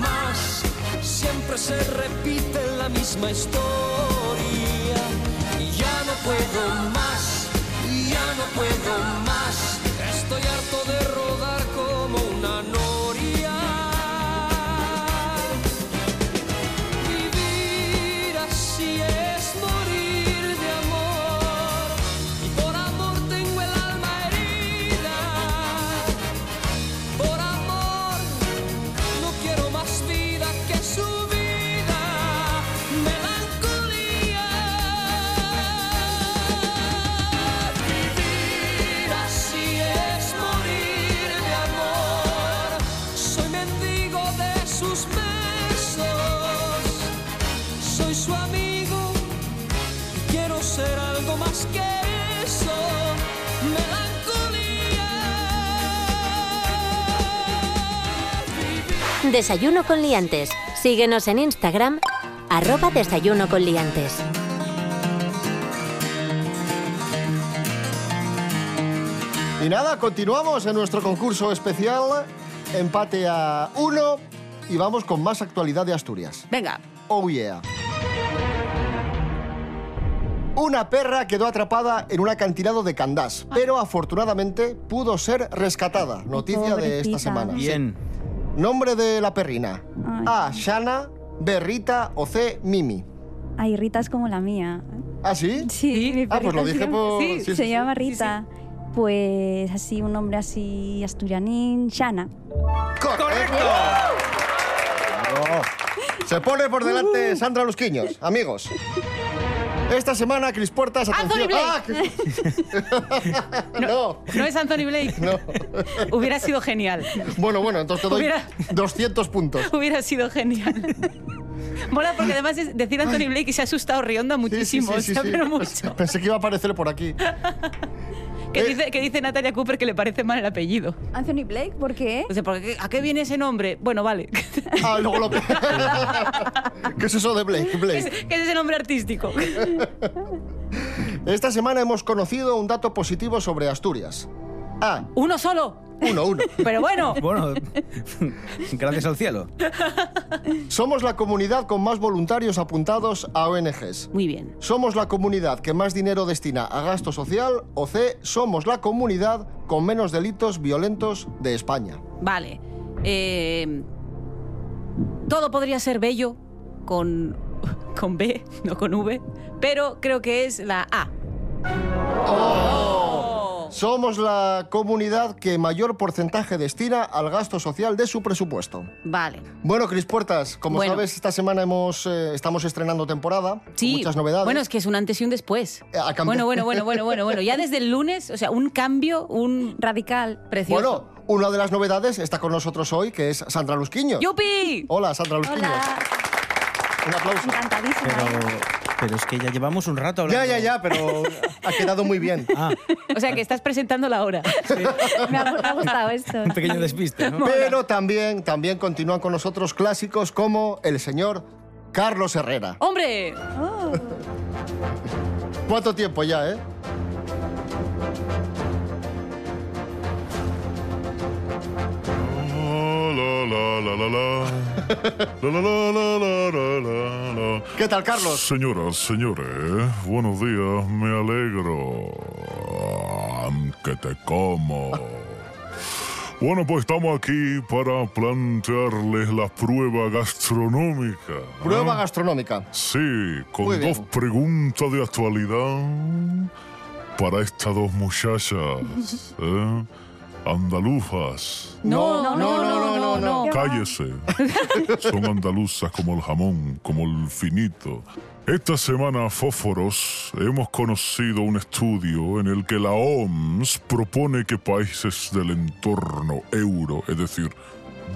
Siempre se repite la misma historia. Y ya no puedo más, ya no puedo más. Estoy harto de rodar como una noria. Desayuno con liantes. Síguenos en Instagram, arroba desayuno con liantes. Y nada, continuamos en nuestro concurso especial. Empate a uno y vamos con más actualidad de Asturias. Venga. Oh yeah. Una perra quedó atrapada en un acantilado de Candás, pero afortunadamente pudo ser rescatada. Noticia de esta semana. Bien. Nombre de la perrina. Ay. A. Shana, B. Rita o C. Mimi. Ay, Rita es como la mía. ¿Ah, sí? Sí, mi Ah, pues lo dije se llama- por- Sí, sí, sí, se sí. llama Rita. Pues así, un nombre así asturianín, Shana. ¡Correcto! Se pone por delante Sandra Lusquiños. Amigos. Esta semana, Cris Puertas, atención. Blake. Ah, no. No es Anthony Blake. No. Hubiera sido genial. Bueno, bueno, entonces te doy Hubiera- 200 puntos. Hubiera sido genial. Mola porque además es decir Anthony Blake y se ha asustado Rionda muchísimo. Sí, sí, o sea, sí. pero Pensé- mucho. Pensé que iba a aparecer por aquí. Que, dice, que dice Natalia Cooper que le parece mal el apellido. Anthony Blake, ¿por qué? O sea, porque, ¿A qué viene ese nombre? Bueno, vale. Ah, luego lo... ¿Qué es eso de Blake? ¿Qué es, Blake. qué es ese nombre artístico? Esta semana hemos conocido un dato positivo sobre Asturias. Ah, ¿Uno solo? Uno, uno. Pero bueno. Bueno, gracias al cielo. Somos la comunidad con más voluntarios apuntados a ONGs. Muy bien. Somos la comunidad que más dinero destina a gasto social o C, somos la comunidad con menos delitos violentos de España. Vale. Eh, todo podría ser bello con, con B, no con V, pero creo que es la A. Somos la comunidad que mayor porcentaje destina al gasto social de su presupuesto. Vale. Bueno, Cris Puertas, como Bueno. sabes, esta semana hemos, eh, estamos estrenando temporada. con Sí. Muchas novedades. Bueno, es que es un antes y un después. Eh, ha cambiado. Bueno, bueno, bueno, bueno, bueno, bueno. Ya desde el lunes, o sea, un cambio, un Radical. precioso. Bueno, una de las novedades está con nosotros hoy, que es Sandra Lusquiño. ¡Yupi! Hola, Sandra Lusquiño. Hola. Un aplauso. Encantadísima. Pero, pero es que ya llevamos un rato hablando. Ya, ya, ya, pero ha quedado muy bien. Ah, O sea, que estás presentando la hora. Me ha, me ha gustado esto. un pequeño despiste, ¿no? Pero también, también continúan con nosotros clásicos como el señor Carlos Herrera. ¡Hombre! Oh, ¿Cuánto tiempo ya, eh? La, la, la, la, la. La, la, la, la, la, la, la, la. ¿Qué tal, Carlos? Señoras, señores, buenos días, me alegro. Que te como. Bueno, pues estamos aquí para plantearles la prueba gastronómica. ¿eh? Prueba gastronómica. Sí, con Muy bien. dos preguntas de actualidad para estas dos muchachas. ¿eh? Andaluzas. No, no, no, no, no, no. Cállese. Son andaluzas como el jamón, como el finito. Esta semana, Fósforos, hemos conocido un estudio en el que la OMS propone que países del entorno euro, es decir,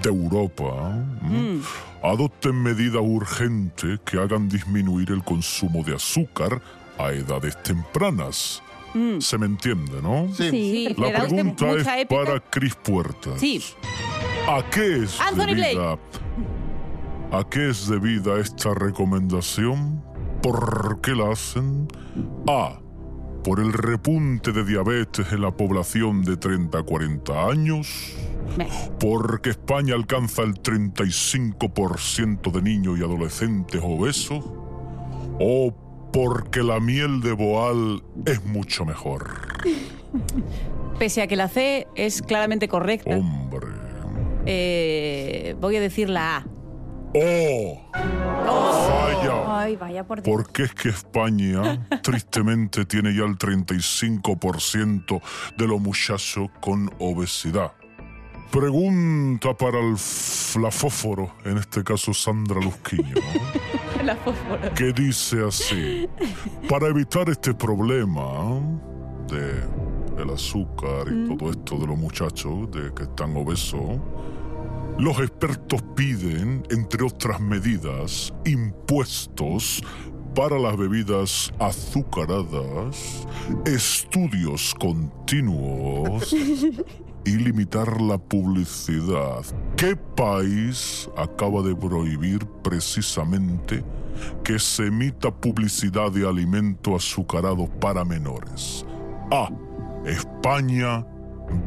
de Europa, ¿m? adopten medidas urgentes que hagan disminuir el consumo de azúcar a edades tempranas. Mm. Se me entiende, ¿no? Sí. Sí, La pregunta es épica. para Cris Puertas. Sí. ¿A qué es Anthony debida? ¿A qué es debida esta recomendación? ¿Por qué la hacen? A. Por el repunte de diabetes en la población de 30 a 40 años. Porque España alcanza el 35% de niños y adolescentes obesos. O porque la miel de Boal es mucho mejor. Pese a que la C es claramente correcta, Hombre. eh, voy a decir la A. ¡Oh! ¡Vaya! Ay, vaya por Dios. Porque es que España, tristemente, tiene ya el 35% de los muchachos con obesidad. Pregunta para el f- la fósforo, en este caso Sandra Lusquiño, La fósforo. que dice así: Para evitar este problema de el azúcar y todo esto de los muchachos de que están obesos, los expertos piden, entre otras medidas, impuestos para las bebidas azucaradas, estudios continuos y limitar la publicidad. ¿Qué país acaba de prohibir precisamente que se emita publicidad de alimento azucarado para menores? A. España,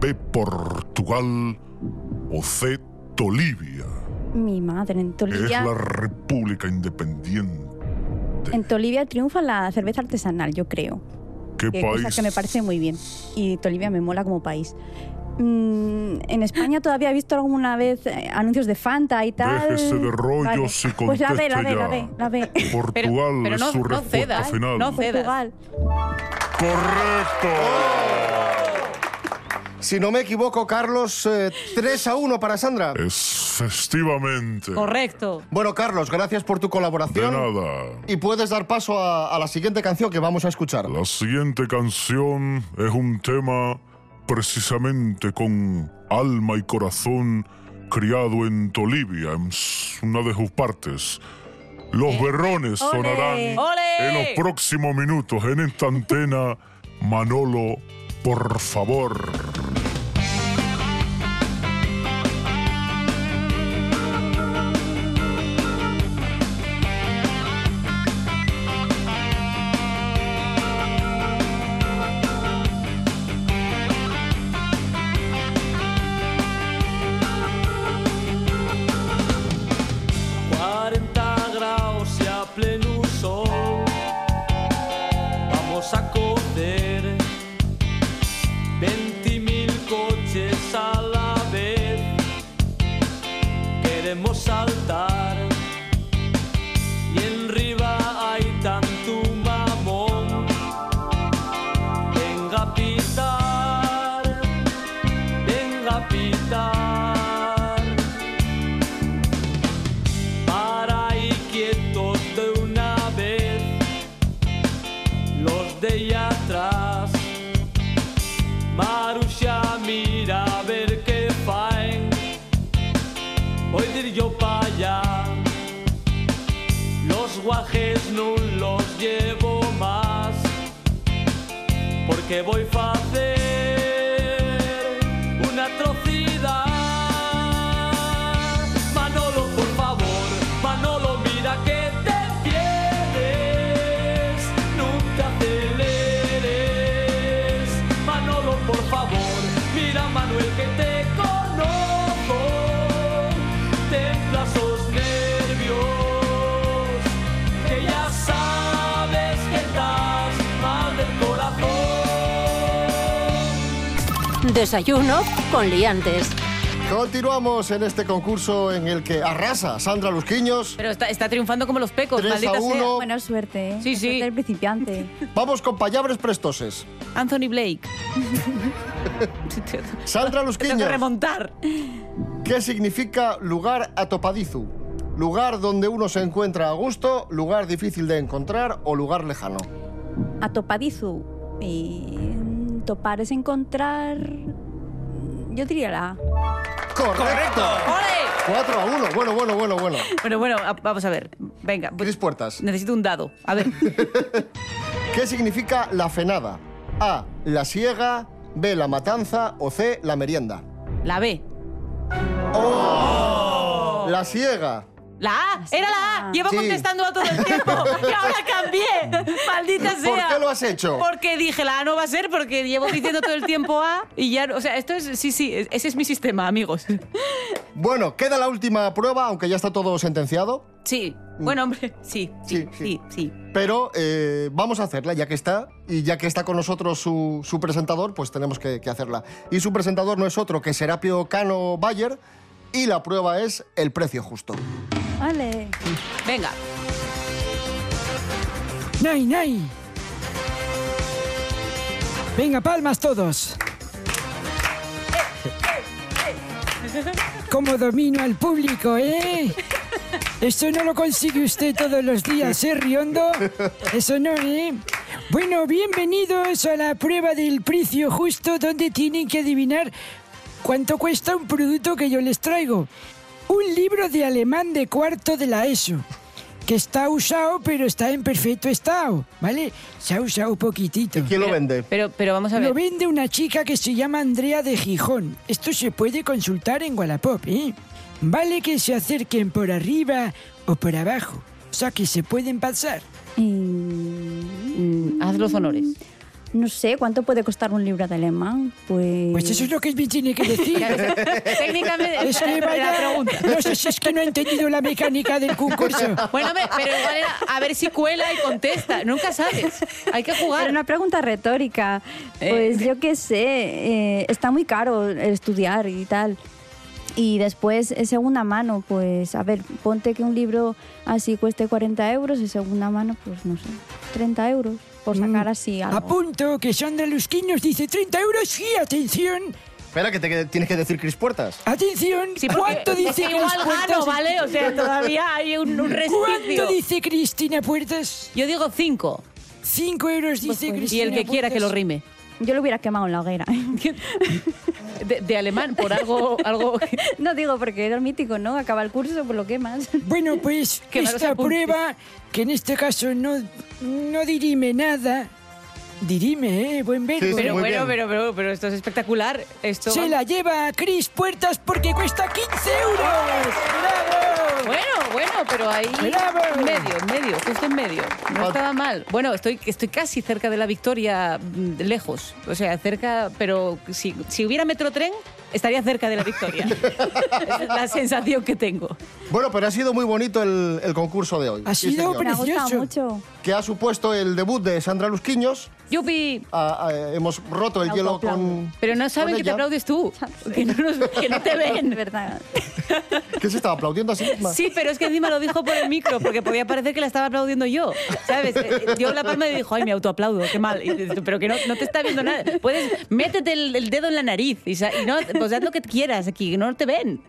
B. Portugal o C. Tolivia. Mi madre, en Es Tolivia, la República Independiente. en Tolivia triunfa la cerveza artesanal, yo creo. ¿Qué Que país? cosa que me parece muy bien. Y Tolivia me mola como país. Mm, en España todavía he visto alguna vez eh, anuncios de Fanta y tal. Déjese de rollos y Pues la B, la conteste la ya. B, la B. Portugal pero es no- su no cedas, final. no cedas. Portugal. ¡Correcto! Si no me equivoco, Carlos, eh, 3 a 1 para Sandra. Efectivamente. Correcto. Bueno, Carlos, gracias por tu De colaboración. nada. Y puedes dar paso a, a la siguiente canción que vamos a escuchar. La siguiente canción es un tema precisamente con alma y corazón criado en Tolivia, en una de sus partes. Los berrones ¡Ole! sonarán ¡Ole! en los próximos minutos en esta antena. Manolo, por favor. Desayuno con liantes. Continuamos en este concurso en el que arrasa Sandra Lusquiños. Pero está, está triunfando como los pecos, Tres maldita a uno. sea. Buena suerte, ¿eh? Sí, La sí. suerte del principiante. Vamos con payabres prestoses. Anthony Blake. Sandra Tengo que Lusquiños. remontar. ¿Qué significa lugar atopadizu? Lugar donde uno se encuentra a gusto, lugar difícil de encontrar o lugar lejano. Atopadizu. Y mm, topar es encontrar. Yo diría la A. ¡Correcto! 4 a 1. Bueno, bueno, bueno, bueno. Bueno, bueno, a- vamos a ver. Venga. Cris Puertas. Necesito un dado. A ver. ¿Qué significa la fenada? A. La siega. B. La matanza. O C. La merienda. La B. La siega. La A. Era la A. Llevo Sí. contestando a todo el tiempo. Y ahora cambié. Maldita sea. ¿Por qué lo has hecho? Porque dije la A no va a ser porque llevo diciendo todo el tiempo A y ya. O sea, esto es. Sí, sí. Ese es mi sistema, amigos. Bueno, queda la última prueba, aunque ya está todo sentenciado. Sí. Bueno, hombre. Sí. Sí, sí, sí. Pero eh, vamos a hacerla, ya que está, y ya que está con nosotros su, su presentador, pues tenemos que, que hacerla. Y su presentador no es otro que Serapio Cano Bayer, y la prueba es el precio justo. Vale. Venga. ¡Nay, nay! Venga, palmas todos. ¿Cómo domino al público, eh? Eso no lo consigue usted todos los días, ¿eh, Riondo? Eso no, ¿eh? Bueno, bienvenidos a la prueba del precio justo donde tienen que adivinar cuánto cuesta un producto que yo les traigo. Un libro de alemán de cuarto de la ESO. que está usado, pero está en perfecto estado, ¿vale? Se ha usado poquitito. ¿Quién lo vende? Pero, pero vamos a ver. Lo vende una chica que se llama Andrea de Gijón. Esto se puede consultar en Wallapop, ¿eh? Vale que se acerquen por arriba o por abajo. O sea, que se pueden pasar. Mm, haz los honores. No sé, ¿cuánto puede costar un libro de alemán? Pues... Pues eso es lo que me tiene que decir. Técnicamente, Es que la vaya, pregunta. no sé si es que no he entendido la mecánica del concurso. Bueno, pero igual era a ver si cuela y contesta. Nunca sabes. Hay que Era jugar. una pregunta retórica. Eh. Pues yo qué sé, eh, está muy caro estudiar y tal. Y después, en segunda mano, pues, a ver, ponte que un libro así cueste 40 euros, en segunda mano, pues, no sé, 30 euros, por sacar así algo. Apunto que Sandra Lusquinos dice 30 euros y atención, Espera, que te que tienes que decir Cris Puertas. atención. Sí, porque ¿Cuánto es dice que igual Cris Puertas? gano, ¿vale? O sea, todavía hay un, un resquicio. ¿Cuánto dice Cristina Puertas? Yo digo cinco. 5 euros dice Y Cristina el que quiera que lo Puertas. rime. Yo lo hubiera quemado en la hoguera. De, de alemán, por algo, algo no digo porque era mítico, ¿no? Acaba el curso, pues lo quemas. Bueno, pues esta prueba, que en este caso no, no dirime nada, dirime, ¿eh? Buen verbo. Sí, sí, Pero bueno, bien. pero, pero, pero esto es espectacular. Esto Se la lleva Cris Puertas porque cuesta 15 euros. ¡Bravo! Bueno, bueno, pero ahí Bravo. en medio, en medio, justo en medio. No estaba mal. Bueno, estoy, estoy casi cerca de la victoria, mm, lejos. O sea, cerca, pero si, si hubiera metrotren, estaría cerca de la victoria. Esa es la sensación que tengo. Bueno, pero ha sido muy bonito el, el concurso de hoy. Ha Sí, sido señor. Me ha gustado Precioso. mucho. Que ha supuesto el debut de Sandra Lusquiños. ¡Yupi! Ah, ah, hemos roto el hielo con. Pero no saben que te aplaudes tú, que no, nos- que no te ven. verdad. ¿Qué se estaba aplaudiendo a sí misma? Sí, pero es que encima lo dijo por el micro, porque podía parecer que la estaba aplaudiendo yo, ¿sabes? Eh, Dio la palma y dijo, ay, me autoaplaudo, qué mal. Y pero que no, no te está viendo nada. Puedes, métete el, el dedo en la nariz y, y no, pues haz lo que quieras aquí, no te ven.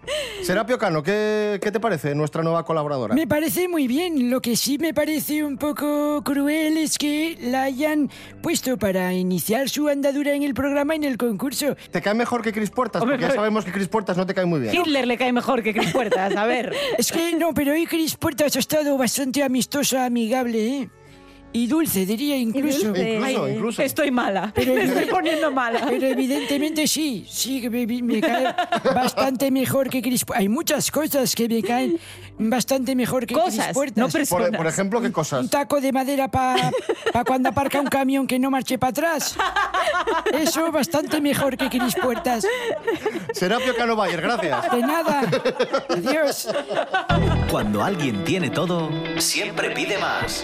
Serapio Cano, ¿qué, ¿qué te parece nuestra nueva colaboradora? Me parece muy bien. Lo que sí me parece un poco cruel es que la hayan puesto para iniciar su andadura en el programa en el concurso. ¿Te cae mejor que Cris Puertas? Hombre, Porque ya pero- sabemos que Cris Puertas no te cae muy bien. Hitler le cae mejor que Cris Puertas, a ver. Es que no, pero hoy Cris Puertas ha estado bastante amistosa, amigable, ¿eh? Y dulce, diría incluso. dulce. Incluso, Ay, incluso. Estoy mala, Pero- me estoy poniendo mala. Pero evidentemente sí, sí me, me cae bastante mejor que Cris Hay muchas cosas que me caen bastante mejor que Cosas, Cris Puertas. no Por, personas. por ejemplo, ¿qué cosas? Un taco de madera para cuando aparca un camión que no marche para atrás. Eso bastante mejor que Cris Puertas. Serapio Cano Bayer, gracias. De nada. Adiós. Cuando alguien tiene todo, siempre pide más.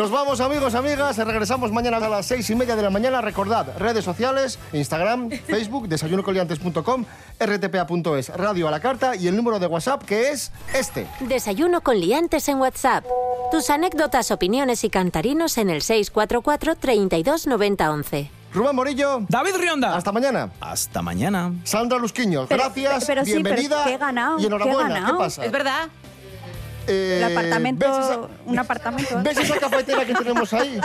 Nos vamos, amigos, amigas. Regresamos mañana a las seis y media de la mañana. Recordad, redes sociales, Instagram, Facebook, desayunocoliantes.com, rtpa.es, radio a la carta y el número de WhatsApp que es este. Desayuno con liantes en WhatsApp. Tus anécdotas, opiniones y cantarinos en el 644 32 90 11. Rubén Morillo. David Rionda. Hasta mañana. Hasta mañana. Sandra Lusquiños, Pero- gracias, pero sí, pero bienvenida que he ganado, y enhorabuena. ¿Qué ganado. pasa? Es verdad. Eh, El apartamento, ¿ves esa, un apartamento. ves esa cafetera que tenemos ahí?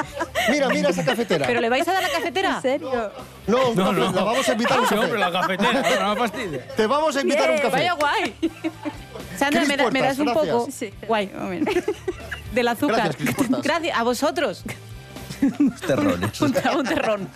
Mira, mira esa cafetera. ¿Pero le vais a dar la cafetera? ¿En serio? No, No, no, no. la vamos a invitar a un Sí, café. hombre, la cafetera. No me fastidia. Te vamos a invitar a un café. Vaya guay. Sandra, ¿me, da- me das un Puertas, poco? gracias. Guay. Del azúcar. Gracias. Gracias. A vosotros. Terrones. un, un terrón.